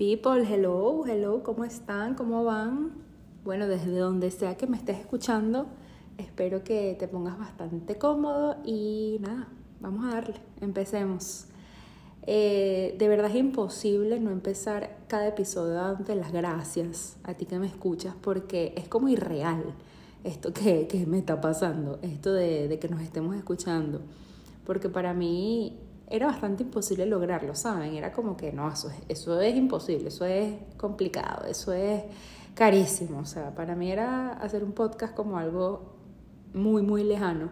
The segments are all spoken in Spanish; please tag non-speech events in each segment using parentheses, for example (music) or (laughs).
People, hello, hello, ¿cómo están? ¿Cómo van? Bueno, desde donde sea que me estés escuchando, espero que te pongas bastante cómodo y nada, vamos a darle, empecemos. Eh, de verdad es imposible no empezar cada episodio dándote las gracias a ti que me escuchas porque es como irreal esto que, que me está pasando, esto de, de que nos estemos escuchando. Porque para mí era bastante imposible lograrlo, ¿saben? Era como que no, eso es, eso es imposible, eso es complicado, eso es carísimo. O sea, para mí era hacer un podcast como algo muy, muy lejano.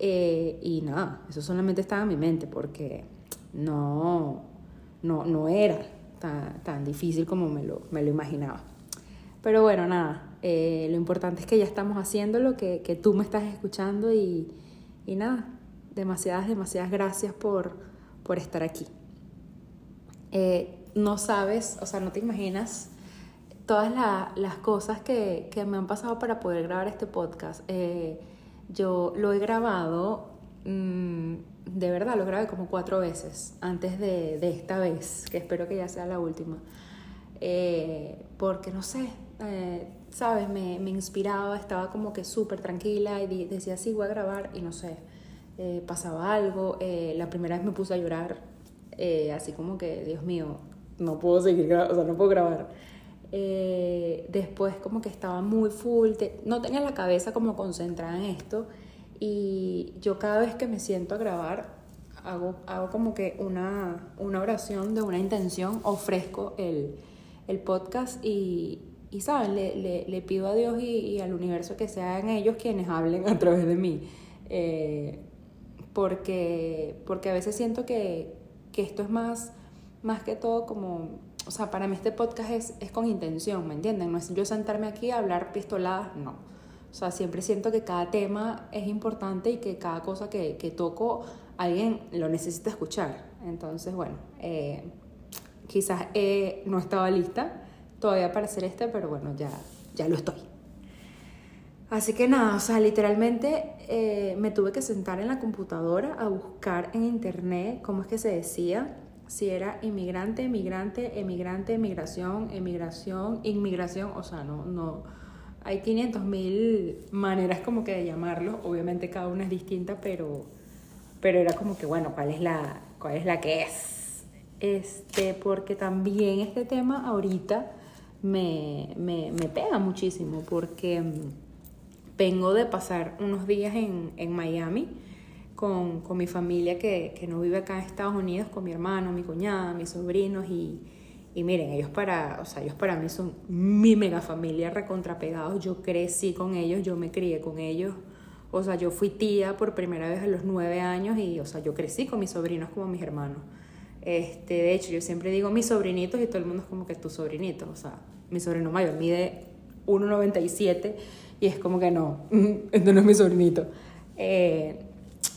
Eh, y nada, eso solamente estaba en mi mente porque no, no, no era tan, tan difícil como me lo, me lo imaginaba. Pero bueno, nada, eh, lo importante es que ya estamos haciendo lo que, que tú me estás escuchando y, y nada, demasiadas, demasiadas gracias por, por estar aquí. Eh, no sabes, o sea, no te imaginas todas las cosas que, que, me han pasado para poder grabar este podcast. Eh, yo lo he grabado, mmm, de verdad, lo grabé como cuatro veces antes de, de, esta vez, que espero que ya sea la última. Eh, porque no sé, sabes, me, me, inspiraba, estaba como que súper tranquila y decía, sí, voy a grabar y no sé eh, pasaba algo. Eh, la primera vez me puse a llorar, eh, así como que, Dios mío, no puedo seguir, o sea, no puedo grabar. después como que estaba muy full, te, no tenía la cabeza como concentrada en esto y yo cada vez que me siento a grabar hago, hago como que una, una oración de una intención, ofrezco el, el podcast y, y ¿saben? Le, le, le, pido a Dios y, y, al universo que sean ellos quienes hablen a través de mí. Eh, porque, porque a veces siento que, que esto es más, más que todo como, o sea, para mí este podcast es, es con intención, ¿me entienden? No es yo sentarme aquí a hablar pistoladas, no. O sea, siempre siento que cada tema es importante y que cada cosa que, que toco alguien lo necesita escuchar. Entonces, bueno, eh, quizás eh, no estaba lista todavía para hacer este, pero bueno, ya, ya lo estoy. Así que nada, o sea, literalmente eh, me tuve que sentar en la computadora a buscar en internet cómo es que se decía, si era inmigrante, emigrante, emigrante, emigración, emigración, inmigración, o sea, no, no, hay 500 mil maneras como que de llamarlo, obviamente cada una es distinta, pero, pero era como que, bueno, ¿cuál es la, cuál es la que es? Este, porque también este tema ahorita me, me, me pega muchísimo, porque vengo de pasar unos días en, en Miami con, con, mi familia que, que, no vive acá en Estados Unidos, con mi hermano, mi cuñada, mis sobrinos y, y miren, ellos para, o sea, ellos para mí son mi mega familia recontrapegados. Yo crecí con ellos, yo me crié con ellos. O sea, yo fui tía por primera vez a los nueve años y, o sea, yo crecí con mis sobrinos como mis hermanos. Este, de hecho, yo siempre digo mis sobrinitos y todo el mundo es como que tu sobrinito. O sea, mi sobrino mayor mide 1,97 y es como que no, (laughs) este no es mi sobrinito. Eh,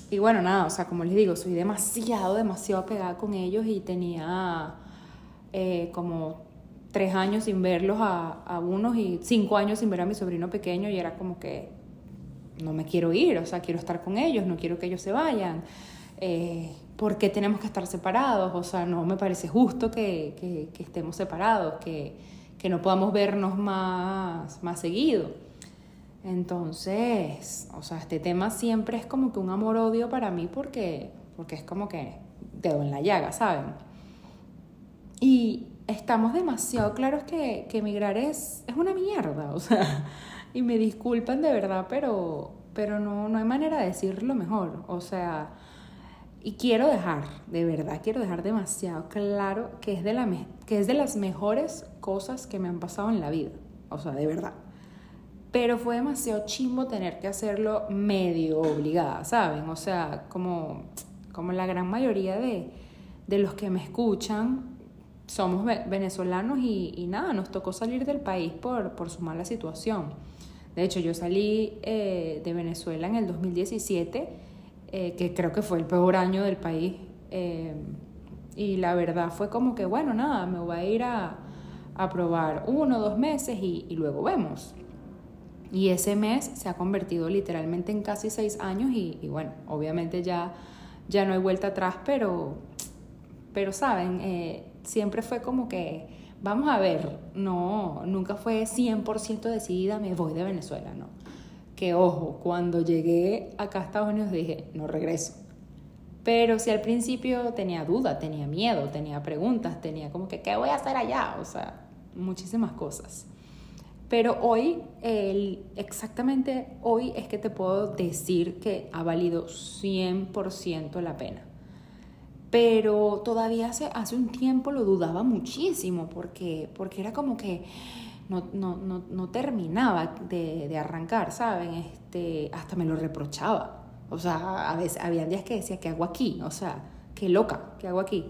y bueno, nada, o sea, como les digo, soy demasiado, demasiado pegada con ellos y tenía eh, como tres años sin verlos a, a, unos y cinco años sin ver a mi sobrino pequeño y era como que no me quiero ir, o sea, quiero estar con ellos, no quiero que ellos se vayan. Eh, ¿Por qué tenemos que estar separados? O sea, no me parece justo que, que, que estemos separados, que, que no podamos vernos más, más seguido. Entonces, o sea, este tema siempre es como que un amor-odio para mí porque, porque es como que dedo en la llaga, ¿saben? Y estamos demasiado claros que, que emigrar es, es una mierda, o sea, (laughs) y me disculpan de verdad, pero, pero no, no hay manera de decirlo mejor, o sea, y quiero dejar, de verdad, quiero dejar demasiado claro que es de, la que es de las mejores cosas que me han pasado en la vida, o sea, de verdad pero fue demasiado chimbo tener que hacerlo medio obligada, ¿saben? O sea, como, como la gran mayoría de, de los que me escuchan somos venezolanos y, y, nada, nos tocó salir del país por, por su mala situación. De hecho, yo salí eh, de Venezuela en el 2017, eh, que creo que fue el peor año del país. Eh, y la verdad fue como que, bueno, nada, me voy a ir a, a probar uno o dos meses y, y luego vemos. Y ese mes se ha convertido literalmente en casi seis años y, bueno, obviamente ya, ya no hay vuelta atrás, pero, pero saben, eh, siempre fue como que, vamos a ver, no, nunca fue 100% decidida, me voy de Venezuela, no. Que ojo, cuando llegué acá a Estados Unidos dije, no regreso. Pero si al principio tenía duda, tenía miedo, tenía preguntas, tenía como que, ¿qué voy a hacer allá? O sea, muchísimas cosas. Pero hoy, el, exactamente hoy es que te puedo decir que ha valido 100% la pena. Pero todavía hace, hace un tiempo lo dudaba muchísimo porque, porque era como que no, no, no, no terminaba de, de, arrancar, ¿saben? Este, hasta me lo reprochaba. O sea, a veces había días que decía, ¿qué hago aquí? O sea, qué loca, ¿qué hago aquí?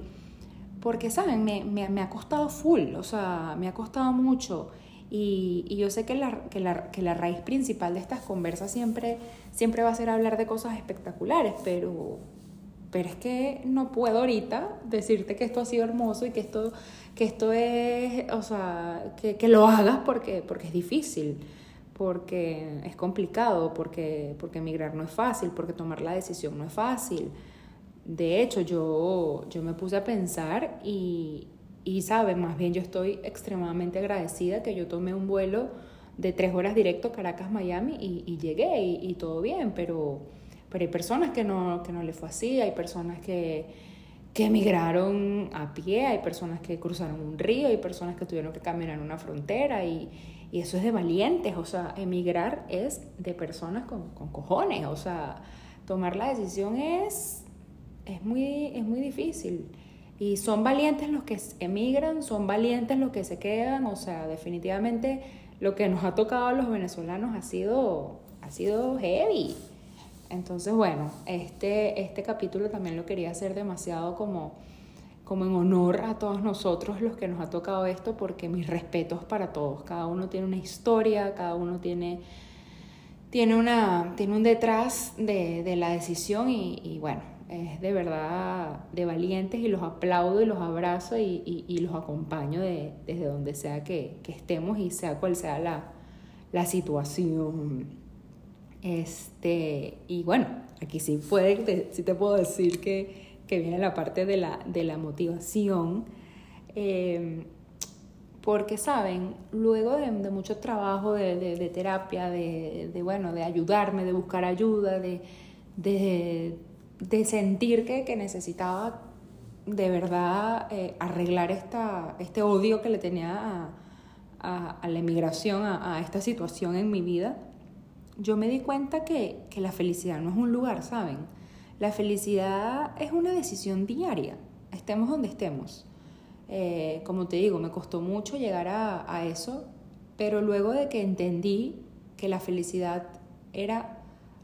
Porque, ¿saben? Me, me, me ha costado full, o sea, me ha costado mucho y, yo sé que la, que, la, que la, raíz principal de estas conversas siempre, siempre va a ser hablar de cosas espectaculares, pero, pero es que no puedo ahorita decirte que esto ha sido hermoso y que esto, que esto es, o sea, que, que lo hagas porque, porque es difícil, porque es complicado, porque, porque emigrar no es fácil, porque tomar la decisión no es fácil. De hecho, yo, yo me puse a pensar y, y sabe, más bien yo estoy extremadamente agradecida que yo tomé un vuelo de tres horas directo Caracas-Miami y, llegué y, todo bien, pero, pero hay personas que no, que no le fue así, hay personas que, que emigraron a pie, hay personas que cruzaron un río, hay personas que tuvieron que caminar una frontera y, y eso es de valientes, o sea, emigrar es de personas con, con cojones, o sea, tomar la decisión es, es, muy, es muy difícil. Y son valientes los que emigran, son valientes los que se quedan, o sea, definitivamente lo que nos ha tocado a los venezolanos ha sido, ha sido heavy. Entonces, bueno, este, este capítulo también lo quería hacer demasiado como, como en honor a todos nosotros los que nos ha tocado esto, porque mis respetos para todos. Cada uno tiene una historia, cada uno tiene, tiene, una, tiene un detrás de, de la decisión y, y bueno, es de verdad de valientes y los aplaudo y los abrazo y, y, los acompaño de, desde donde sea que, que, estemos y sea cual sea la, la situación. Este, y bueno, aquí sí, puede, sí te puedo decir que, que viene la parte de la, de la motivación. Eh, porque, ¿saben? Luego de, de mucho trabajo de, de terapia, de, bueno, de ayudarme, de buscar ayuda, de, de sentir que, que necesitaba de verdad eh, arreglar esta, este odio que le tenía a, la emigración, a, a, esta situación en mi vida, yo me di cuenta que, que, la felicidad no es un lugar, ¿saben? La felicidad es una decisión diaria, estemos donde estemos. Eh, como te digo, me costó mucho llegar a, a eso, pero luego de que entendí que la felicidad era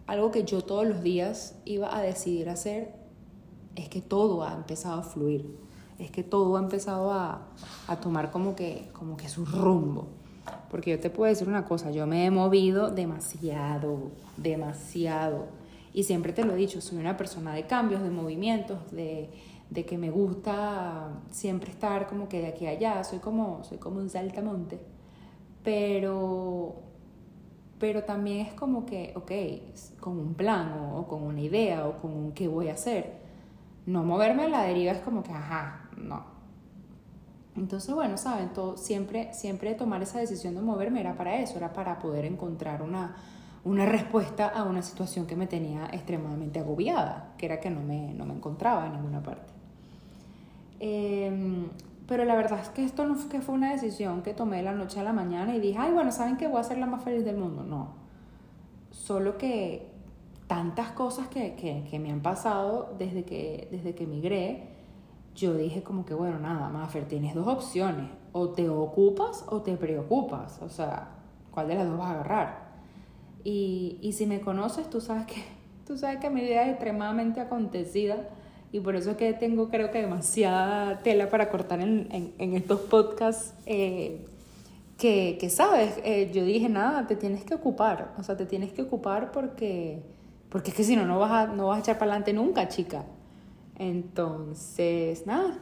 algo que yo todos los días iba a decidir hacer, es que todo ha empezado a fluir, es que todo ha empezado a, a tomar como que, como que su rumbo. Porque yo te puedo decir una cosa, yo me he movido demasiado, demasiado. Y siempre te lo he dicho, soy una persona de cambios, de movimientos, de, de que me gusta siempre estar como que de aquí a allá, soy como, soy como un saltamonte. Pero pero también es como que, ok, con un plan o, con una idea o con un qué voy a hacer. No moverme a la deriva es como que, ajá, no. Entonces, bueno, saben, todo, siempre, siempre tomar esa decisión de moverme era para eso, era para poder encontrar una, una respuesta a una situación que me tenía extremadamente agobiada, que era que no me, no me encontraba en ninguna parte. Eh, pero la verdad es que esto no fue, que fue una decisión que tomé de la noche a la mañana y dije, ay, bueno, ¿saben que voy a ser la más feliz del mundo? No. Solo que tantas cosas que, que, que me han pasado desde que, desde que emigré, yo dije como que, bueno, nada, Maffer, tienes dos opciones. O te ocupas o te preocupas. O sea, ¿cuál de las dos vas a agarrar? Y, y si me conoces, tú sabes que, (laughs) tú sabes que mi vida es extremadamente acontecida y por eso es que tengo creo que demasiada tela para cortar en, en, estos podcasts eh, que, que, sabes, eh, yo dije, nada, te tienes que ocupar, o sea, te tienes que ocupar porque, porque es que si no, no vas a, no vas a echar para adelante nunca, chica. Entonces, nada,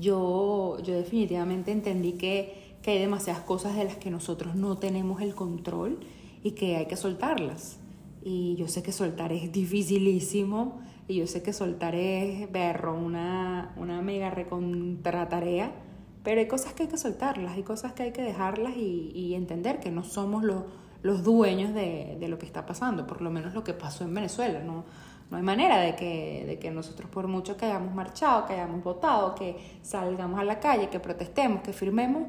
yo, yo definitivamente entendí que, que hay demasiadas cosas de las que nosotros no tenemos el control y que hay que soltarlas. Y yo sé que soltar es dificilísimo, y yo sé que soltar es berro, una, una mega recontratarea, pero hay cosas que hay que soltarlas, hay cosas que hay que dejarlas y, y entender que no somos los, los dueños de, de, lo que está pasando, por lo menos lo que pasó en Venezuela, no, no hay manera de que, de que nosotros por mucho que hayamos marchado, que hayamos votado, que salgamos a la calle, que protestemos, que firmemos,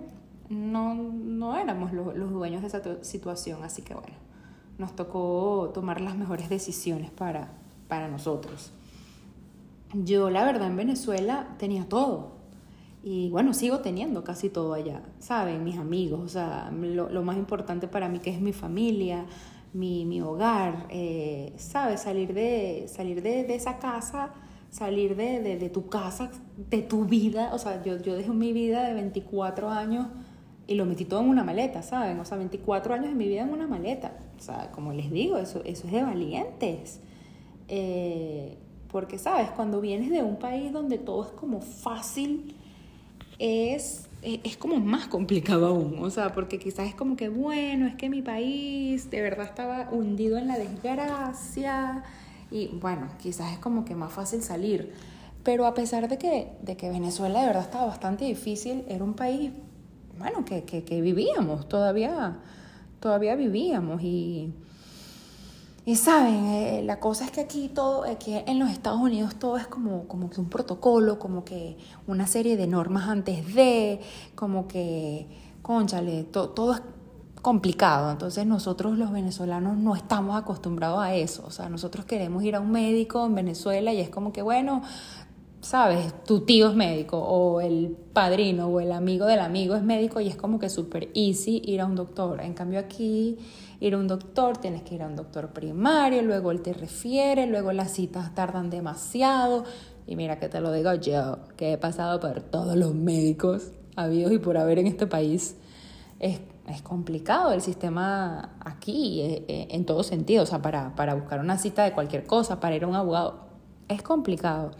no, no éramos los, los dueños de esa situación, así que bueno, nos tocó tomar las mejores decisiones para, para nosotros. Yo la verdad en Venezuela tenía todo. Y bueno, sigo teniendo casi todo allá, ¿saben? Mis amigos, o sea, lo, lo más importante para mí que es mi familia, mi, mi hogar, eh, ¿sabes? Salir, de, salir de, de esa casa, salir de, de, de, tu casa, de tu vida, o sea, yo, yo dejé mi vida de 24 años y lo metí todo en una maleta, ¿saben? O sea, 24 años de mi vida en una maleta. O sea, como les digo, eso, eso es de valientes. Eh, porque, ¿sabes? Cuando vienes de un país donde todo es como fácil, es, es como más complicado aún. O sea, porque quizás es como que, bueno, es que mi país de verdad estaba hundido en la desgracia. Y bueno, quizás es como que más fácil salir. Pero a pesar de que, de que Venezuela de verdad estaba bastante difícil, era un país, bueno, que, que, que vivíamos, todavía, todavía vivíamos. Y, y saben, eh, la cosa es que aquí todo, aquí en los Estados Unidos todo es como, como que un protocolo, como que una serie de normas antes de, como que, conchale, to, todo es complicado. Entonces nosotros los venezolanos no estamos acostumbrados a eso. O sea, nosotros queremos ir a un médico en Venezuela y es como que, bueno, sabes, tu tío es médico o el padrino o el amigo del amigo es médico y es como que súper easy ir a un doctor. En cambio aquí ir a un doctor, tienes que ir a un doctor primario, luego él te refiere, luego las citas tardan demasiado. Y mira que te lo digo yo, que he pasado por todos los médicos habidos y por haber en este país. Es, es complicado el sistema aquí, eh, eh, en todo sentido, o sea, para, para buscar una cita de cualquier cosa, para ir a un abogado, es complicado.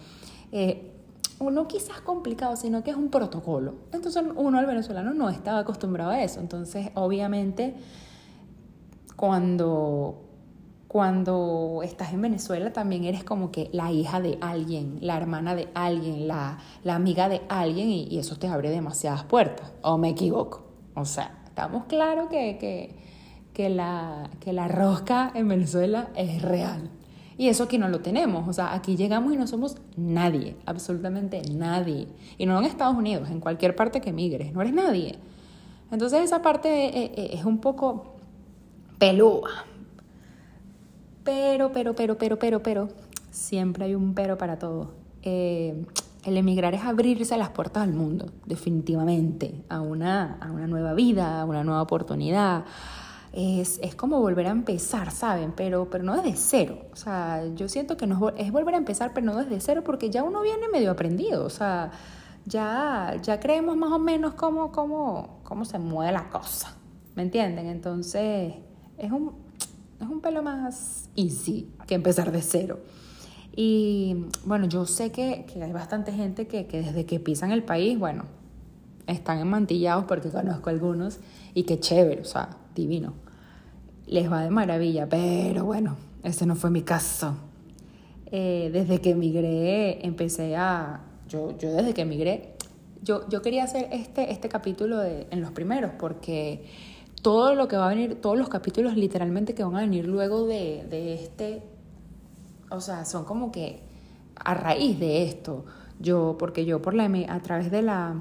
Eh, no quizás complicado, sino que es un protocolo. Entonces uno, el venezolano, no estaba acostumbrado a eso. Entonces, obviamente, cuando, cuando estás en Venezuela también eres como que la hija de alguien, la hermana de alguien, la, la amiga de alguien y, y, eso te abre demasiadas puertas. ¿O me equivoco? O sea, estamos claros que, que, que, la, que la rosca en Venezuela es real. Y eso aquí no lo tenemos. O sea, aquí llegamos y no somos nadie, absolutamente nadie. Y no en Estados Unidos, en cualquier parte que migres, no eres nadie. Entonces esa parte es un poco pelúa. Pero, pero, pero, pero, pero, pero, siempre hay un pero para todo. Eh, el emigrar es abrirse las puertas del mundo, definitivamente, a una, a una nueva vida, a una nueva oportunidad. Es, es, como volver a empezar, ¿saben? Pero, pero no desde cero. O sea, yo siento que no es volver a empezar, pero no desde cero, porque ya uno viene medio aprendido. O sea, ya, ya creemos más o menos cómo, cómo, cómo se mueve la cosa. ¿Me entienden? Entonces, es un, es un pelo más easy que empezar de cero. Y bueno, yo sé que, que hay bastante gente que, que, desde que pisan el país, bueno, están enmantillados porque conozco algunos y qué chévere, o sea, divino. Les va de maravilla, pero bueno, ese no fue mi caso. Eh, desde que emigré, empecé a. Yo, yo desde que emigré, yo, yo quería hacer este, este capítulo de, en los primeros porque todo lo que va a venir, todos los capítulos literalmente que van a venir luego de, de este, o sea, son como que a raíz de esto, yo, porque yo por la, a través de la,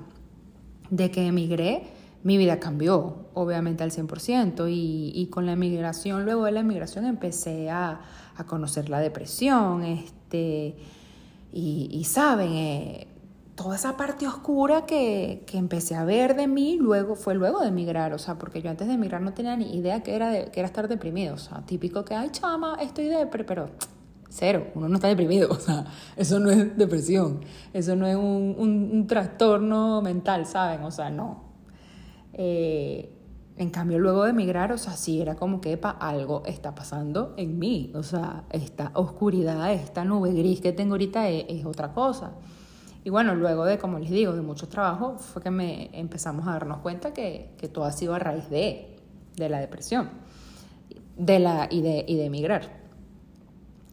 de que emigré, mi vida cambió, obviamente al 100%, y, y con la emigración, luego de la emigración empecé a, a conocer la depresión, este, y, y saben, eh, toda esa parte oscura que, que, empecé a ver de mí luego fue luego de emigrar, o sea, porque yo antes de emigrar no tenía ni idea que era, que era estar deprimido, o sea, típico que, ay, chama, estoy depre, pero cero, uno no está deprimido, (laughs) o sea, eso no es depresión, eso no es un, un, trastorno mental, ¿saben? O sea, no. Eh, en cambio, luego de emigrar, o sea, sí, era como que, epa, algo está pasando en mí, o sea, esta oscuridad, esta nube gris que tengo ahorita es, es otra cosa. Y bueno, luego de, como les digo, de mucho trabajo, fue que me empezamos a darnos cuenta que, todo ha sido a raíz de, de la depresión de la, y, de, y de emigrar.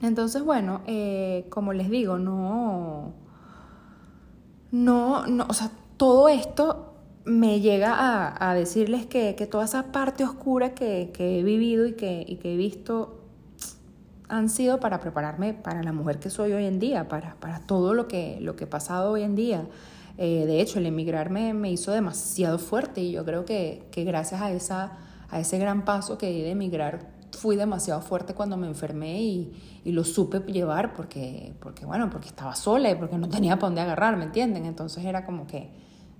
Entonces, bueno, eh, como les digo, no, no, no, o sea, todo esto me llega a, a decirles que, que, toda esa parte oscura que, que he vivido y que, y que he visto han sido para prepararme para la mujer que soy hoy en día, para, para todo lo que, lo que he pasado hoy en día. Eh, de hecho, el emigrar me, me, hizo demasiado fuerte y yo creo que, que gracias a, esa, a ese gran paso que di de emigrar fui demasiado fuerte cuando me enfermé y, y, lo supe llevar porque, porque, bueno, porque estaba sola y porque no tenía para dónde agarrar, ¿me entienden? Entonces era como que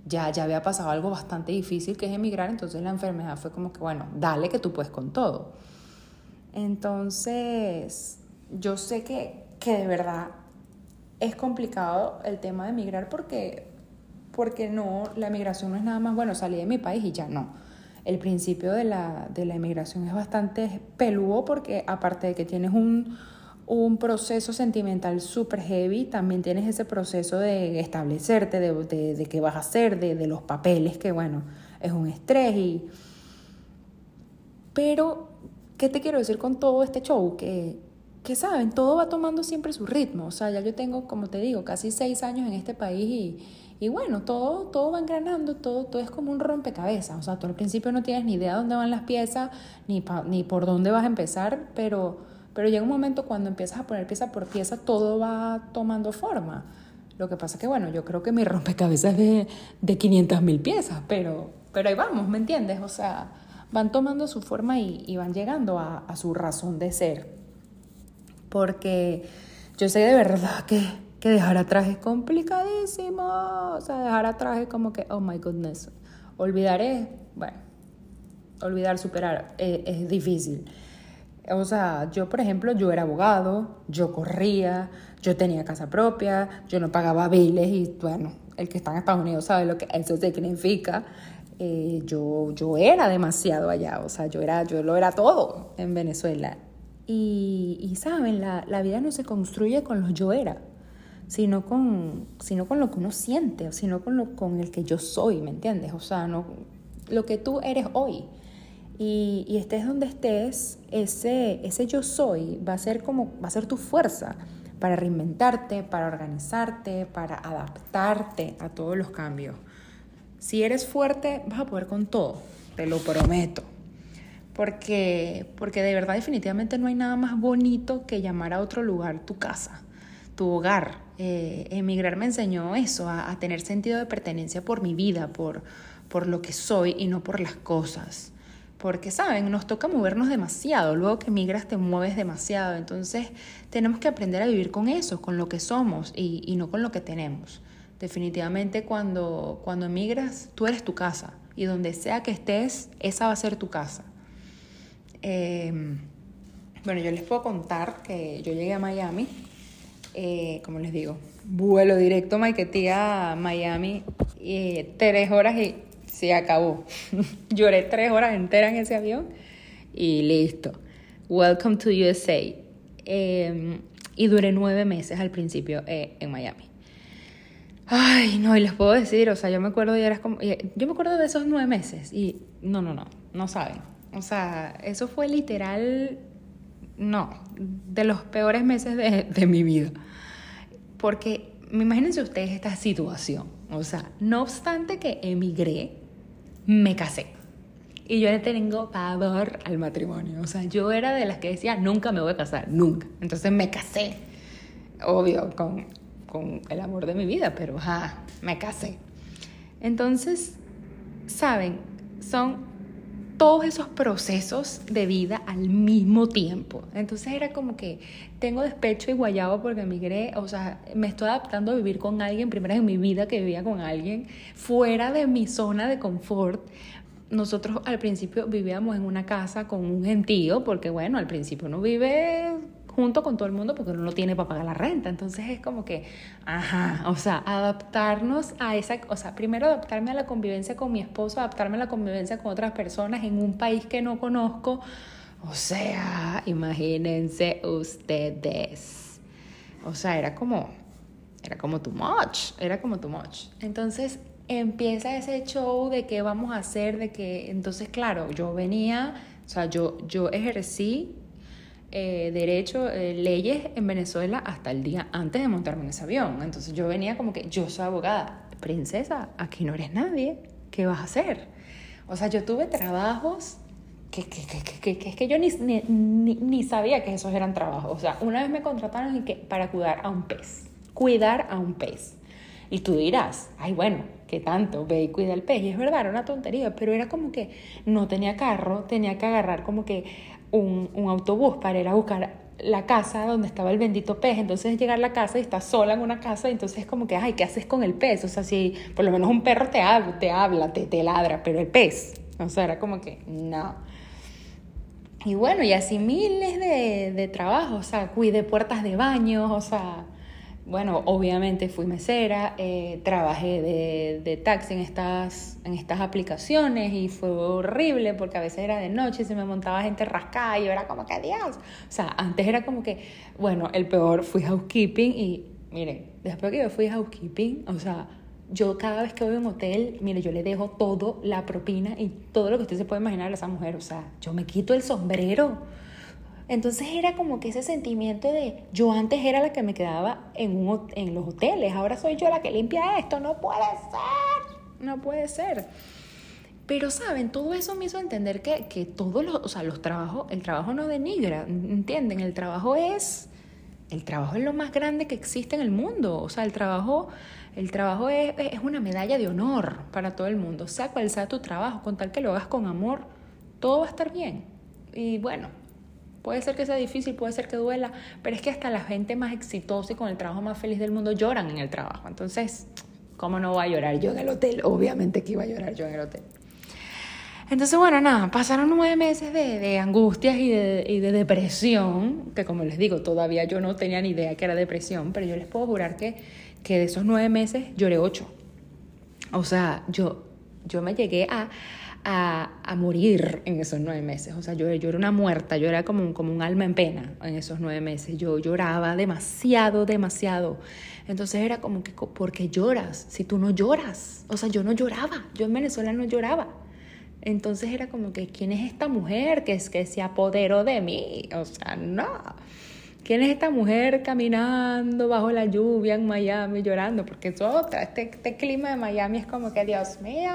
ya, ya había pasado algo bastante difícil que es emigrar, entonces la enfermedad fue como que, bueno, dale que tú puedes con todo. Entonces, yo sé que, que de verdad es complicado el tema de emigrar porque, porque no, la emigración no es nada más, bueno, salí de mi país y ya no. El principio de la, de la emigración es bastante peludo porque aparte de que tienes un, un proceso sentimental súper heavy, también tienes ese proceso de establecerte, de, de, de, qué vas a hacer, de, de los papeles, que bueno, es un estrés y... Pero, ¿qué te quiero decir con todo este show? Que, que saben, todo va tomando siempre su ritmo. O sea, ya yo tengo, como te digo, casi seis años en este país y y bueno, todo, todo va engranando, todo, todo es como un rompecabezas. O sea, tú al principio no tienes ni idea de dónde van las piezas, ni, ni por dónde vas a empezar, pero, pero llega un momento cuando empiezas a poner pieza por pieza, todo va tomando forma. Lo que pasa que, bueno, yo creo que mi rompecabezas es de, de 500 mil piezas, pero, pero ahí vamos, ¿me entiendes? O sea, van tomando su forma y, van llegando a, su razón de ser. Porque yo sé de verdad que que dejar atrás es complicadísimo. O sea, dejar atrás es como que, oh my goodness. Olvidar es, bueno, olvidar, superar es, eh, es difícil. O sea, yo, por ejemplo, yo era abogado, yo corría, yo tenía casa propia, yo no pagaba biles y, bueno, el que está en Estados Unidos sabe lo que eso significa. Eh, yo, yo era demasiado allá, o sea, yo, era, yo lo era todo en Venezuela. Y, y saben, la, la vida no se construye con los yo era sino con, sino con lo que uno siente, sino con, lo, con el que yo soy, ¿me entiendes? O sea, no, lo que tú eres hoy. Y, y estés donde estés, ese, ese yo soy va a ser como, va a ser tu fuerza para reinventarte, para organizarte, para adaptarte a todos los cambios. Si eres fuerte, vas a poder con todo, te lo prometo. Porque, porque de verdad definitivamente no hay nada más bonito que llamar a otro lugar tu casa, tu hogar, eh, emigrar me enseñó eso, a, tener sentido de pertenencia por mi vida, por, por lo que soy y no por las cosas. Porque, ¿saben? Nos toca movernos demasiado. Luego que emigras te mueves demasiado. Entonces tenemos que aprender a vivir con eso, con lo que somos y no con lo que tenemos. Definitivamente cuando, cuando emigras, tú eres tu casa. Y donde sea que estés, esa va a ser tu casa. Eh, bueno, yo les puedo contar que yo llegué a Miami eh, como les digo, vuelo directo a Miami, y tres horas y se acabó. (laughs) Lloré tres horas enteras en ese avión y listo. Welcome to USA. Em, y duré nueve meses al principio eh, en Miami. Ay, no, y les puedo decir, o sea, yo me acuerdo y eras como, yo me acuerdo de esos nueve meses y no, no, no, no saben. O sea, eso fue literal no, de los peores meses de, de mi vida. Porque imagínense ustedes esta situación. O sea, no obstante que emigré, me casé. Y yo le tengo pavor al matrimonio. O sea, yo era de las que decía, nunca me voy a casar, nunca. Entonces me casé. Obvio, con, con el amor de mi vida, pero ja, me casé. Entonces, ¿saben? Son todos esos procesos de vida al mismo tiempo. Entonces era como que tengo despecho y guayabo porque emigré, o sea, me estoy adaptando a vivir con alguien, primera en mi vida que vivía con alguien, fuera de mi zona de confort. Nosotros al principio vivíamos en una casa con un gentío, porque bueno, al principio uno vive junto con todo el mundo porque uno no tiene para pagar la renta. Entonces es como que, ajá, o sea, adaptarnos a esa, o sea, primero adaptarme a la convivencia con mi esposo, adaptarme a la convivencia con otras personas en un país que no conozco. O sea, imagínense ustedes. O sea, era como, era como too much, era como too much. Entonces empieza ese show de qué vamos a hacer, de que, entonces, claro, yo venía, o sea, yo, yo ejercí eh, derecho, eh, leyes en Venezuela hasta el día antes de montarme en ese avión. Entonces yo venía como que, yo soy abogada, princesa, aquí no eres nadie, ¿qué vas a hacer? O sea, yo tuve trabajos que, que, que, que es que yo ni, ni, ni, sabía que esos eran trabajos. O sea, una vez me contrataron y que, para cuidar a un pez, cuidar a un pez. Y tú dirás, ay, bueno, ¿qué tanto? Ve y cuida el pez. Y es verdad, era una tontería, pero era como que no tenía carro, tenía que agarrar como que un, un autobús para ir a buscar la casa donde estaba el bendito pez, entonces llegar a la casa y estás sola en una casa, entonces es como que, ay, ¿qué haces con el pez? O sea, si por lo menos un perro te, habla, te habla, te, te ladra, pero el pez, o sea, era como que, no. Y bueno, y así miles de, de trabajos, o sea, cuide puertas de baños, o sea, bueno, obviamente fui mesera, eh, trabajé de, de, taxi en estas, en estas aplicaciones y fue horrible porque a veces era de noche y se me montaba gente rascada y yo era como que Dios. O sea, antes era como que, bueno, el peor fui housekeeping y miren, después que yo fui housekeeping, o sea, yo cada vez que voy a un hotel, mire, yo le dejo todo, la propina y todo lo que usted se puede imaginar a esa mujer. O sea, yo me quito el sombrero. Entonces era como que ese sentimiento de yo antes era la que me quedaba en, un, en los hoteles, ahora soy yo la que limpia esto, no puede ser, no puede ser. Pero, ¿saben? Todo eso me hizo entender que, que todos los, o sea, los trabajos, el trabajo no denigra, ¿entienden? El trabajo es, el trabajo es lo más grande que existe en el mundo, o sea, el trabajo, el trabajo es, es una medalla de honor para todo el mundo, sea cual sea tu trabajo, con tal que lo hagas con amor, todo va a estar bien. Y bueno, Puede ser que sea difícil, puede ser que duela, pero es que hasta la gente más exitosa y con el trabajo más feliz del mundo lloran en el trabajo. Entonces, ¿cómo no va a llorar yo en el hotel? Obviamente que iba a llorar yo en el hotel. Entonces, bueno, nada, pasaron nueve meses de, angustias y de, y de, depresión, que como les digo, todavía yo no tenía ni idea que era depresión, pero yo les puedo jurar que, que de esos nueve meses lloré ocho. O sea, yo, yo me llegué a, a, a, morir en esos nueve meses. O sea, yo, yo era una muerta, yo era como un, como un alma en pena en esos nueve meses. Yo lloraba demasiado, demasiado. Entonces era como que, ¿por qué lloras? Si tú no lloras. O sea, yo no lloraba, yo en Venezuela no lloraba. Entonces era como que, ¿quién es esta mujer que es que se apoderó de mí? O sea, no. ¿Quién es esta mujer caminando bajo la lluvia en Miami llorando? Porque es otra, este, este, clima de Miami es como que, Dios mío,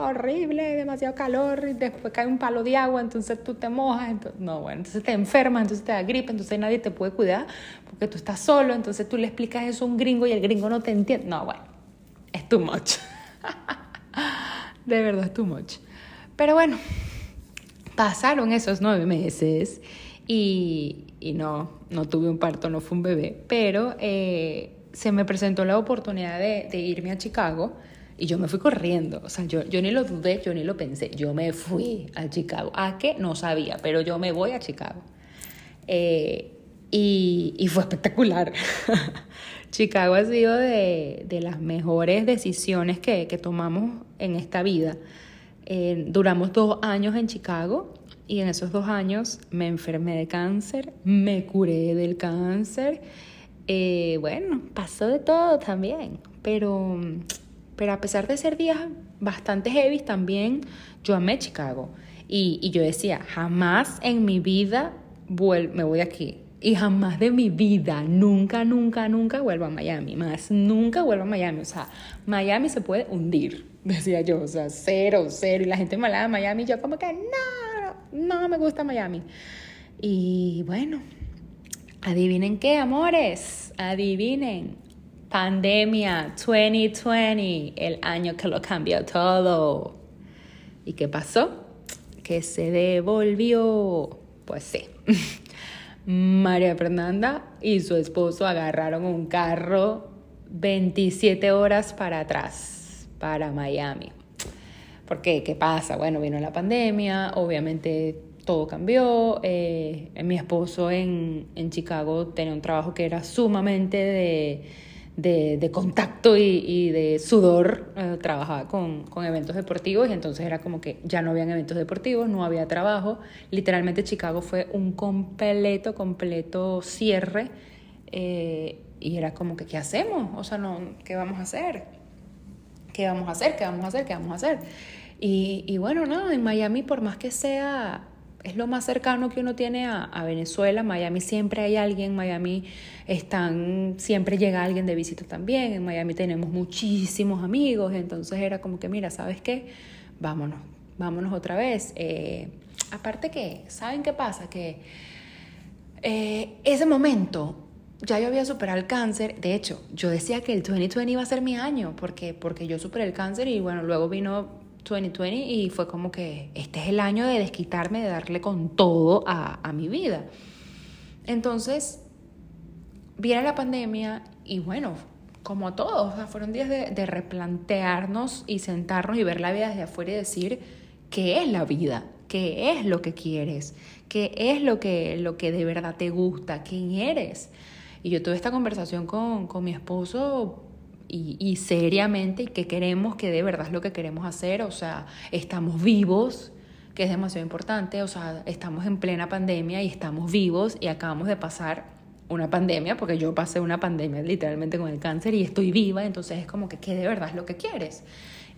horrible, demasiado calor, y después cae un palo de agua, entonces tú te mojas, entonces, no, bueno, entonces te enfermas, entonces te da gripe, entonces nadie te puede cuidar porque tú estás solo, entonces tú le explicas eso a un gringo y el gringo no te entiende. No, bueno, es too much. (laughs) de verdad es too much. Pero bueno, pasaron esos nueve meses y, y no, no tuve un parto, no fue un bebé, pero eh, se me presentó la oportunidad de, de, irme a Chicago y yo me fui corriendo, o sea, yo, yo ni lo dudé, yo ni lo pensé, yo me fui a Chicago, a qué no sabía, pero yo me voy a Chicago. Eh, y, y, fue espectacular. (laughs) Chicago ha sido de, de, las mejores decisiones que, que tomamos en esta vida. Eh, duramos dos años en Chicago y en esos dos años me enfermé de cáncer, me curé del cáncer. Eh, bueno, pasó de todo también, pero, pero a pesar de ser días bastante heavy, también yo amé Chicago. Y, y yo decía, jamás en mi vida me voy aquí. Y jamás de mi vida, nunca, nunca, nunca vuelvo a Miami. Más, nunca vuelvo a Miami. O sea, Miami se puede hundir, (laughs) decía yo. O sea, cero, cero. Y la gente me hablaba de Miami yo como que, no, no me gusta Miami. Y bueno, adivinen qué, amores, adivinen. Pandemia 2020, el año que lo cambió todo. ¿Y qué pasó? Que se devolvió. Pues sí. (laughs) María Fernanda y su esposo agarraron un carro 27 horas para atrás, para Miami. ¿Por qué? ¿Qué pasa? Bueno, vino la pandemia, obviamente todo cambió. Eh, mi esposo en, en, Chicago tenía un trabajo que era sumamente de, de, de contacto y, y, de sudor. Eh, trabajaba con, con, eventos deportivos y entonces era como que ya no habían eventos deportivos, no había trabajo. Literalmente Chicago fue un completo, completo cierre. Eh, y era como que, ¿qué hacemos? O sea, no, ¿qué vamos a hacer? ¿Qué vamos a hacer? ¿Qué vamos a hacer? ¿Qué vamos a hacer? Y, y bueno, no, en Miami, por más que sea es lo más cercano que uno tiene a, a, Venezuela. Miami siempre hay alguien, Miami están, siempre llega alguien de visita también. En Miami tenemos muchísimos amigos, entonces era como que, mira, ¿sabes qué? Vámonos, vámonos otra vez. Eh, aparte que, ¿saben qué pasa? Que eh, ese momento ya yo había superado el cáncer. De hecho, yo decía que el 2020 iba a ser mi año porque, porque yo superé el cáncer y bueno, luego vino 2020 y fue como que este es el año de desquitarme, de darle con todo a, a mi vida. Entonces, viene la pandemia y bueno, como todos, fueron días de, de, replantearnos y sentarnos y ver la vida desde afuera y decir qué es la vida, qué es lo que quieres, qué es lo que, lo que de verdad te gusta, quién eres. Y yo tuve esta conversación con, con mi esposo y, seriamente y que queremos, que de verdad es lo que queremos hacer, o sea, estamos vivos, que es demasiado importante, o sea, estamos en plena pandemia y estamos vivos y acabamos de pasar una pandemia, porque yo pasé una pandemia literalmente con el cáncer y estoy viva, entonces es como que, ¿qué de verdad es lo que quieres?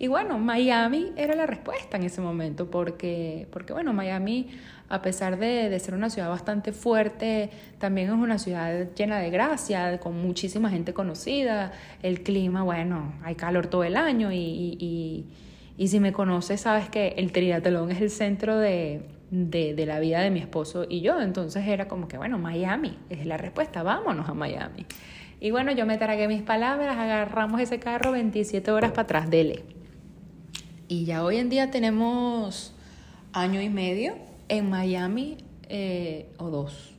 Y bueno, Miami era la respuesta en ese momento, porque, porque bueno, Miami, a pesar de, de, ser una ciudad bastante fuerte, también es una ciudad llena de gracia, con muchísima gente conocida, el clima, bueno, hay calor todo el año y, y, y, si me conoces sabes que el triatlón es el centro de, de, de, la vida de mi esposo y yo, entonces era como que, bueno, Miami es la respuesta, vámonos a Miami. Y bueno, yo me tragué mis palabras, agarramos ese carro 27 horas para atrás, dele. Y ya hoy en día tenemos año y medio en Miami, eh, o dos,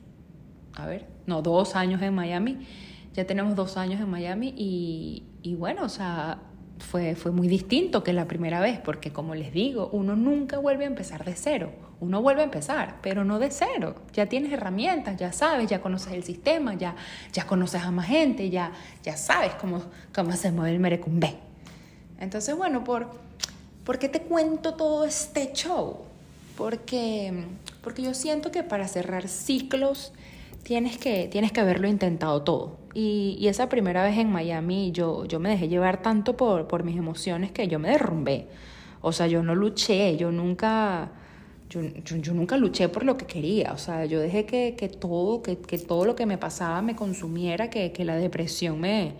a ver, no, dos años en Miami. Ya tenemos dos años en Miami y, y bueno, o sea, fue, fue muy distinto que la primera vez, porque como les digo, uno nunca vuelve a empezar de cero. Uno vuelve a empezar, pero no de cero. Ya tienes herramientas, ya sabes, ya conoces el sistema, ya, ya conoces a más gente, ya, ya sabes cómo, cómo se mueve el merecumbé. Entonces, bueno, por, ¿Por qué te cuento todo este show? Porque, porque yo siento que para cerrar ciclos tienes que, tienes que haberlo intentado todo. Y, y, esa primera vez en Miami yo, yo me dejé llevar tanto por, por mis emociones que yo me derrumbé. O sea, yo no luché, yo nunca... Yo, yo, nunca luché por lo que quería, o sea, yo dejé que, que todo, que, que, todo lo que me pasaba me consumiera, que, que la depresión me,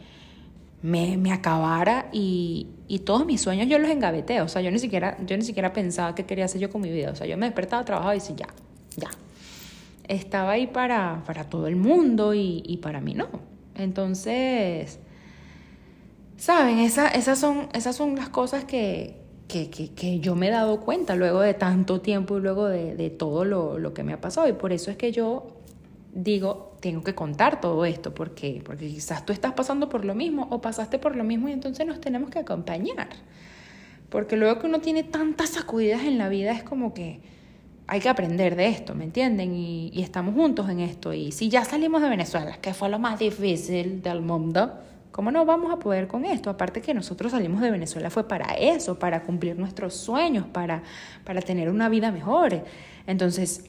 me, me acabara y, y, todos mis sueños yo los engaveté, o sea, yo ni, siquiera, yo ni siquiera pensaba qué quería hacer yo con mi vida, o sea, yo me despertaba, trabajaba y decía, ya, ya. Estaba ahí para, para todo el mundo y, y para mí no. Entonces, ¿saben? Esa, esas, son, esas son las cosas que, que, que, que, yo me he dado cuenta luego de tanto tiempo y luego de, de todo lo, lo que me ha pasado. Y por eso es que yo digo, tengo que contar todo esto, porque porque quizás tú estás pasando por lo mismo o pasaste por lo mismo y entonces nos tenemos que acompañar. Porque luego que uno tiene tantas sacudidas en la vida es como que hay que aprender de esto, ¿me entienden? Y, y estamos juntos en esto. Y si ya salimos de Venezuela, que fue lo más difícil del mundo, ¿cómo no vamos a poder con esto? Aparte que nosotros salimos de Venezuela fue para eso, para cumplir nuestros sueños, para, para tener una vida mejor. Entonces,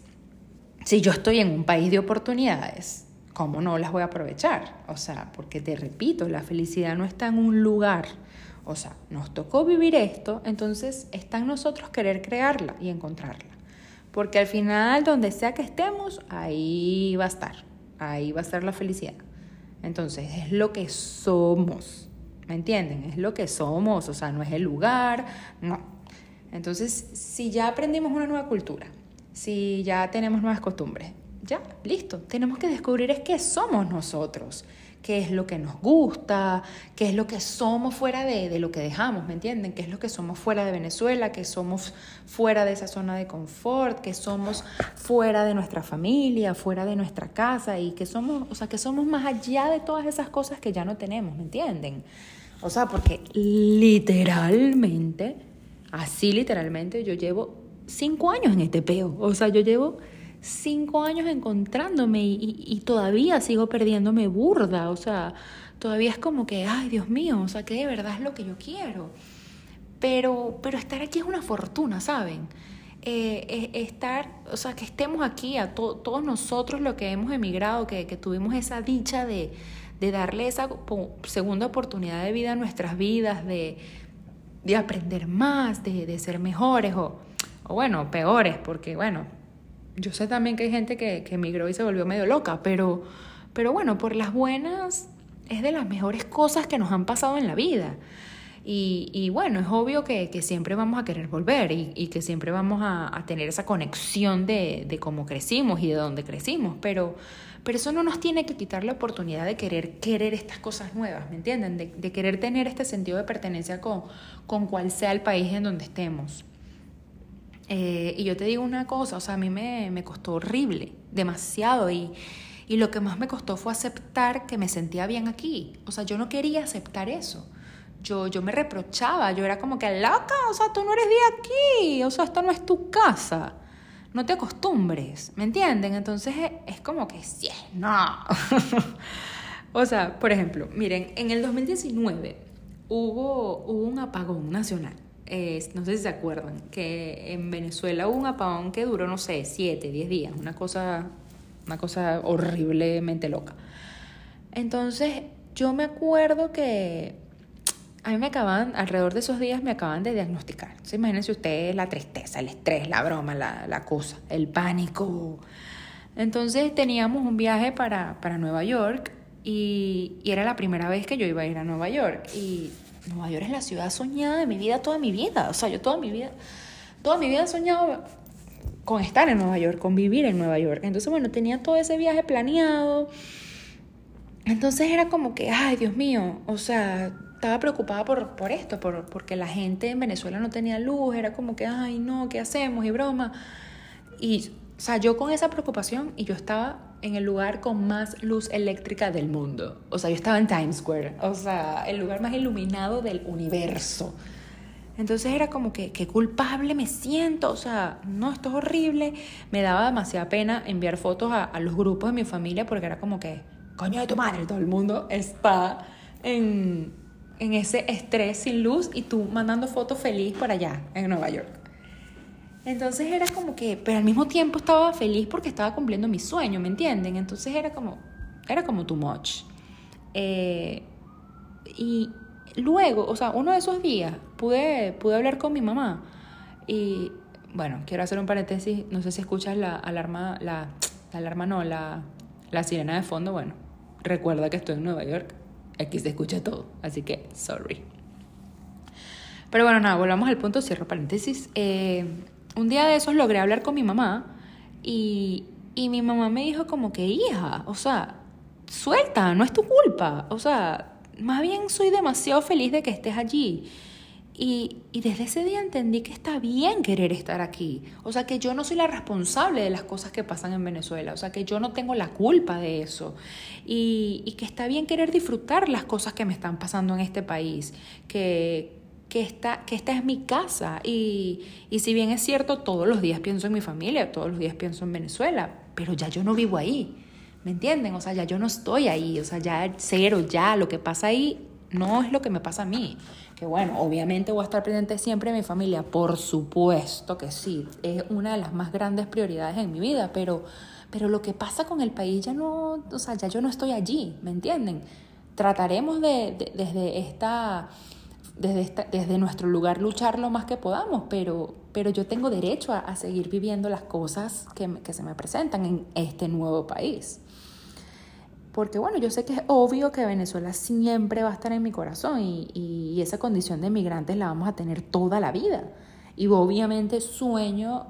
si yo estoy en un país de oportunidades, ¿cómo no las voy a aprovechar? O sea, porque te repito, la felicidad no está en un lugar. O sea, nos tocó vivir esto, entonces está en nosotros querer crearla y encontrarla. Porque al final, donde sea que estemos, ahí va a estar. Ahí va a estar la felicidad. Entonces, es lo que somos. ¿Me entienden? Es lo que somos. O sea, no es el lugar, no. Entonces, si ya aprendimos una nueva cultura, si ya tenemos nuevas costumbres. Ya, listo. Tenemos que descubrir es qué somos nosotros, qué es lo que nos gusta, qué es lo que somos fuera de, de, lo que dejamos, ¿me entienden? ¿Qué es lo que somos fuera de Venezuela, qué somos fuera de esa zona de confort, qué somos fuera de nuestra familia, fuera de nuestra casa y que somos, o sea, que somos más allá de todas esas cosas que ya no tenemos, ¿me entienden? O sea, porque literalmente, así literalmente, yo llevo cinco años en este peo. O sea, yo llevo cinco años encontrándome y, todavía sigo perdiéndome burda. O sea, todavía es como que, ay, Dios mío, o sea, que de verdad es lo que yo quiero. Pero, pero estar aquí es una fortuna, ¿saben? Eh, estar, o sea, que estemos aquí, a to todos nosotros los que hemos emigrado, que, tuvimos esa dicha de, darle esa segunda oportunidad de vida a nuestras vidas, de, de aprender más, de ser mejores o o bueno, peores, porque bueno, yo sé también que hay gente que, que emigró y se volvió medio loca, pero, pero bueno, por las buenas es de las mejores cosas que nos han pasado en la vida. Y, bueno, es obvio que, siempre vamos a querer volver y, que siempre vamos a, tener esa conexión de, de, cómo crecimos y de dónde crecimos, pero, pero eso no nos tiene que quitar la oportunidad de querer querer estas cosas nuevas, ¿me entienden? De, querer tener este sentido de pertenencia con, con cual sea el país en donde estemos. Eh, y yo te digo una cosa, o sea, a mí me, me costó horrible, demasiado, y, y lo que más me costó fue aceptar que me sentía bien aquí. O sea, yo no quería aceptar eso yo, yo me reprochaba, yo era como que, loca, o sea, tú no eres de aquí, o sea, esto no es tu casa, no te acostumbres, ¿me entienden? Entonces es, como que, sí, no. (laughs) o sea, por ejemplo, miren, en el 2019 hubo, hubo un apagón nacional. No sé si se acuerdan, que en Venezuela hubo un apagón que duró, no sé, 7, 10 días, una cosa, una cosa horriblemente loca. Entonces, yo me acuerdo que a mí me acaban, alrededor de esos días me acaban de diagnosticar. Entonces, imagínense ustedes la tristeza, el estrés, la broma, la, la cosa, el pánico. Entonces teníamos un viaje para, para Nueva York y, y, era la primera vez que yo iba a ir a Nueva York. Y Nueva York es la ciudad soñada de mi vida, toda mi vida. O sea, yo toda mi vida, toda mi vida he soñado con estar en Nueva York, con vivir en Nueva York. Entonces, bueno, tenía todo ese viaje planeado. Entonces era como que, ay, Dios mío, o sea, estaba preocupada por, por esto, por, porque la gente en Venezuela no tenía luz, era como que, ay, no, ¿qué hacemos? Y broma. Y, o sea, yo con esa preocupación y yo estaba en el lugar con más luz eléctrica del mundo. O sea, yo estaba en Times Square, o sea, el lugar más iluminado del universo. Entonces era como que, qué culpable me siento, o sea, no, esto es horrible. Me daba demasiada pena enviar fotos a, los grupos de mi familia porque era como que, coño de tu madre, todo el mundo está en, en ese estrés sin luz y tú mandando fotos feliz por allá, en Nueva York. Entonces era como que, pero al mismo tiempo estaba feliz porque estaba cumpliendo mi sueño, ¿me entienden? Entonces era como, era como too much. Eh, y luego, o sea, uno de esos días pude, pude hablar con mi mamá y, bueno, quiero hacer un paréntesis, no sé si escuchas la alarma, la, la alarma no, la, la sirena de fondo, bueno, recuerda que estoy en Nueva York aquí se escucha todo, así que sorry. Pero bueno, nada, volvamos al punto, cierro paréntesis. Eh, un día de esos logré hablar con mi mamá y, y mi mamá me dijo como que, hija, o sea, suelta, no es tu culpa. O sea, más bien soy demasiado feliz de que estés allí. Y, desde ese día entendí que está bien querer estar aquí. O sea, que yo no soy la responsable de las cosas que pasan en Venezuela. O sea, que yo no tengo la culpa de eso. Y, que está bien querer disfrutar las cosas que me están pasando en este país. Que, que, esta, que esta es mi casa. Y, y si bien es cierto, todos los días pienso en mi familia, todos los días pienso en Venezuela, pero ya yo no vivo ahí. ¿Me entienden? O sea, ya yo no estoy ahí. O sea, ya cero, ya lo que pasa ahí no es lo que me pasa a mí que bueno, obviamente voy a estar presente siempre en mi familia, por supuesto que sí, es una de las más grandes prioridades en mi vida, pero, pero lo que pasa con el país ya no, o sea, ya yo no estoy allí, ¿me entienden? Trataremos de, desde esta... Desde, desde nuestro lugar luchar lo más que podamos, pero, pero yo tengo derecho a, seguir viviendo las cosas que, que se me presentan en este nuevo país. Porque bueno, yo sé que es obvio que Venezuela siempre va a estar en mi corazón y, esa condición de migrantes la vamos a tener toda la vida. Y obviamente sueño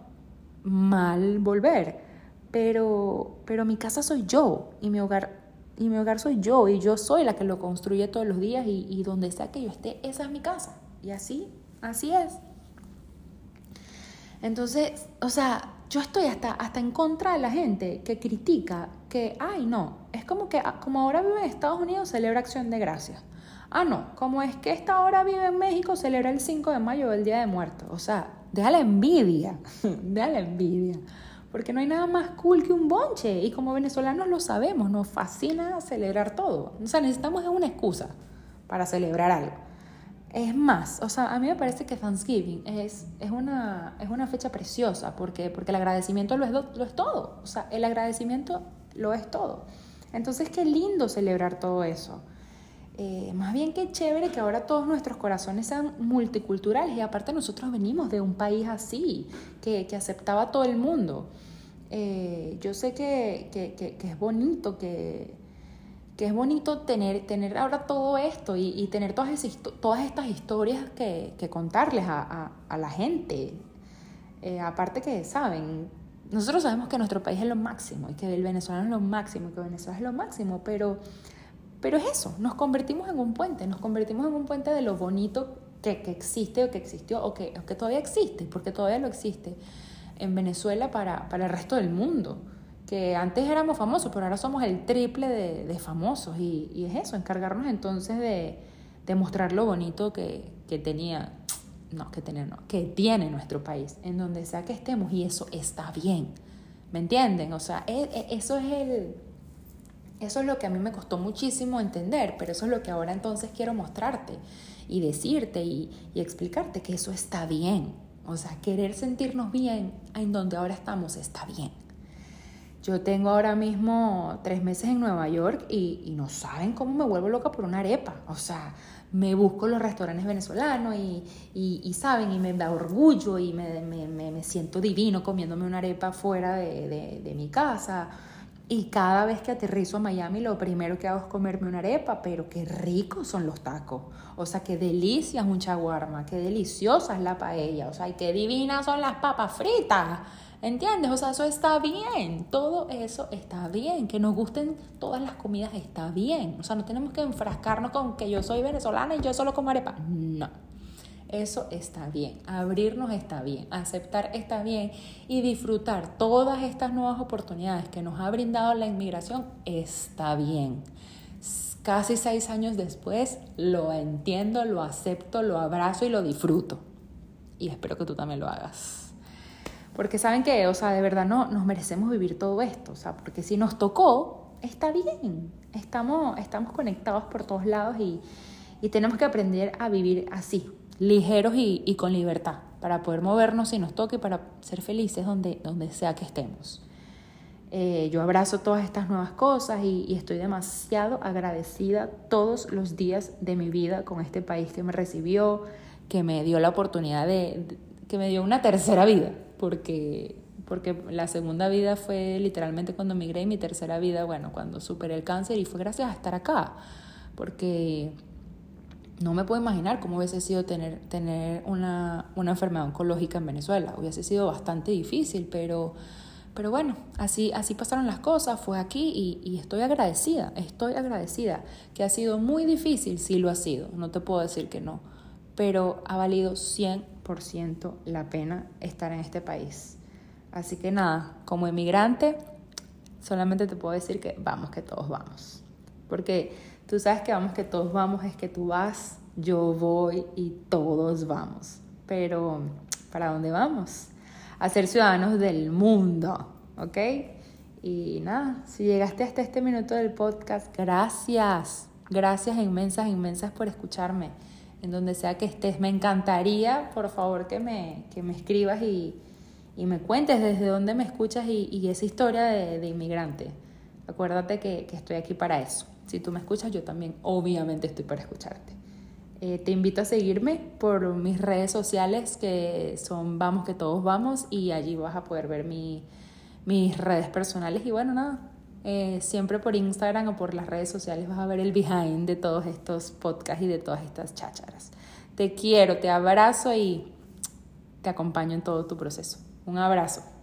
mal volver, pero, pero mi casa soy yo y mi hogar y mi hogar soy yo y yo soy la que lo construye todos los días y, y donde sea que yo esté, esa es mi casa. Y así, así es. Entonces, o sea, yo estoy hasta, hasta en contra de la gente que critica que, ay, no, es como que ah, como ahora vive en Estados Unidos, celebra Acción de Gracias. Ah, no, como es que esta ahora vive en México, celebra el 5 de mayo, el Día de Muertos. O sea, deja la envidia, (laughs) deja la envidia. Porque no hay nada más cool que un bonche. Y como venezolanos lo sabemos, nos fascina celebrar todo. O sea, necesitamos una excusa para celebrar algo. Es más, o sea, a mí me parece que Thanksgiving es, es, una, es una fecha preciosa porque, porque el agradecimiento lo es, lo es todo. O sea, el agradecimiento lo es todo. Entonces, qué lindo celebrar todo eso. Eh, más bien qué chévere que ahora todos nuestros corazones sean multiculturales y aparte nosotros venimos de un país así, que, que aceptaba a todo el mundo. eh, yo sé que, es bonito, que, es bonito tener, tener ahora todo esto y, tener todas, todas estas historias que, contarles a, la gente. Eh, aparte que, saben, nosotros sabemos que nuestro país es lo máximo y que el venezolano es lo máximo y que Venezuela es lo máximo, pero, pero es eso, nos convertimos en un puente, nos convertimos en un puente de lo bonito que, existe o que existió o que, que todavía existe, porque todavía lo existe en Venezuela para, para, el resto del mundo. Que antes éramos famosos, pero ahora somos el triple de, de famosos. Y, y, es eso, encargarnos entonces de, de mostrar lo bonito que, que tenía, no, que tener, no, que tiene nuestro país, en donde sea que estemos, y eso está bien. ¿Me entienden? O sea, e, e, eso es el. Eso es lo que a mí me costó muchísimo entender, pero eso es lo que ahora entonces quiero mostrarte y decirte y, y explicarte que eso está bien. O sea, querer sentirnos bien en donde ahora estamos está bien. Yo tengo ahora mismo tres meses en Nueva York y, no saben cómo me vuelvo loca por una arepa. O sea, me busco los restaurantes venezolanos y, y, saben, y me da orgullo y me, me, siento divino comiéndome una arepa fuera de, de mi casa. Y cada vez que aterrizo a Miami, lo primero que hago es comerme una arepa, pero qué ricos son los tacos. O sea, qué delicia es un chaguarma, qué deliciosa es la paella. O sea, y qué divinas son las papas fritas. ¿Entiendes? O sea, eso está bien. Todo eso está bien. Que nos gusten todas las comidas está bien. O sea, no tenemos que enfrascarnos con que yo soy venezolana y yo solo como arepa. No. Eso está bien, abrirnos está bien, aceptar está bien y disfrutar todas estas nuevas oportunidades que nos ha brindado la inmigración está bien. Casi seis años después lo entiendo, lo acepto, lo abrazo y lo disfruto. Y espero que tú también lo hagas. Porque saben que, o sea, de verdad no nos merecemos vivir todo esto, o sea, porque si nos tocó, está bien. Estamos, estamos conectados por todos lados y, y tenemos que aprender a vivir así, ligeros y, con libertad, para poder movernos si nos toque, para ser felices donde, donde sea que estemos. Eh, yo abrazo todas estas nuevas cosas y, estoy demasiado agradecida todos los días de mi vida con este país que me recibió, que me dio la oportunidad de, que me dio una tercera vida, porque, porque la segunda vida fue literalmente cuando migré y mi tercera vida, bueno, cuando superé el cáncer y fue gracias a estar acá, porque no me puedo imaginar cómo hubiese sido tener, tener una, enfermedad oncológica en Venezuela. Hubiese sido bastante difícil, pero, pero bueno, así, así pasaron las cosas, fue aquí y, estoy agradecida, estoy agradecida, que ha sido muy difícil, sí lo ha sido, no te puedo decir que no, pero ha valido 100% la pena estar en este país. Así que nada, como emigrante, solamente te puedo decir que vamos, que todos vamos. Porque Tú sabes que vamos, que todos vamos, es que tú vas, yo voy y todos vamos. Pero, ¿para dónde vamos? A ser ciudadanos del mundo, ¿ok? Y nada, si llegaste hasta este minuto del podcast, gracias. Gracias inmensas, inmensas por escucharme. En donde sea que estés, me encantaría, por favor, que me, que me escribas y, y me cuentes desde dónde me escuchas y, y esa historia de, inmigrante. Acuérdate que, que estoy aquí para eso. Si tú me escuchas, yo también obviamente estoy para escucharte. Eh, te invito a seguirme por mis redes sociales que son Vamos que todos vamos y allí vas a poder ver mi, mis redes personales y bueno, nada, eh, siempre por Instagram o por las redes sociales vas a ver el behind de todos estos podcasts y de todas estas chácharas. Te quiero, te abrazo y te acompaño en todo tu proceso. Un abrazo.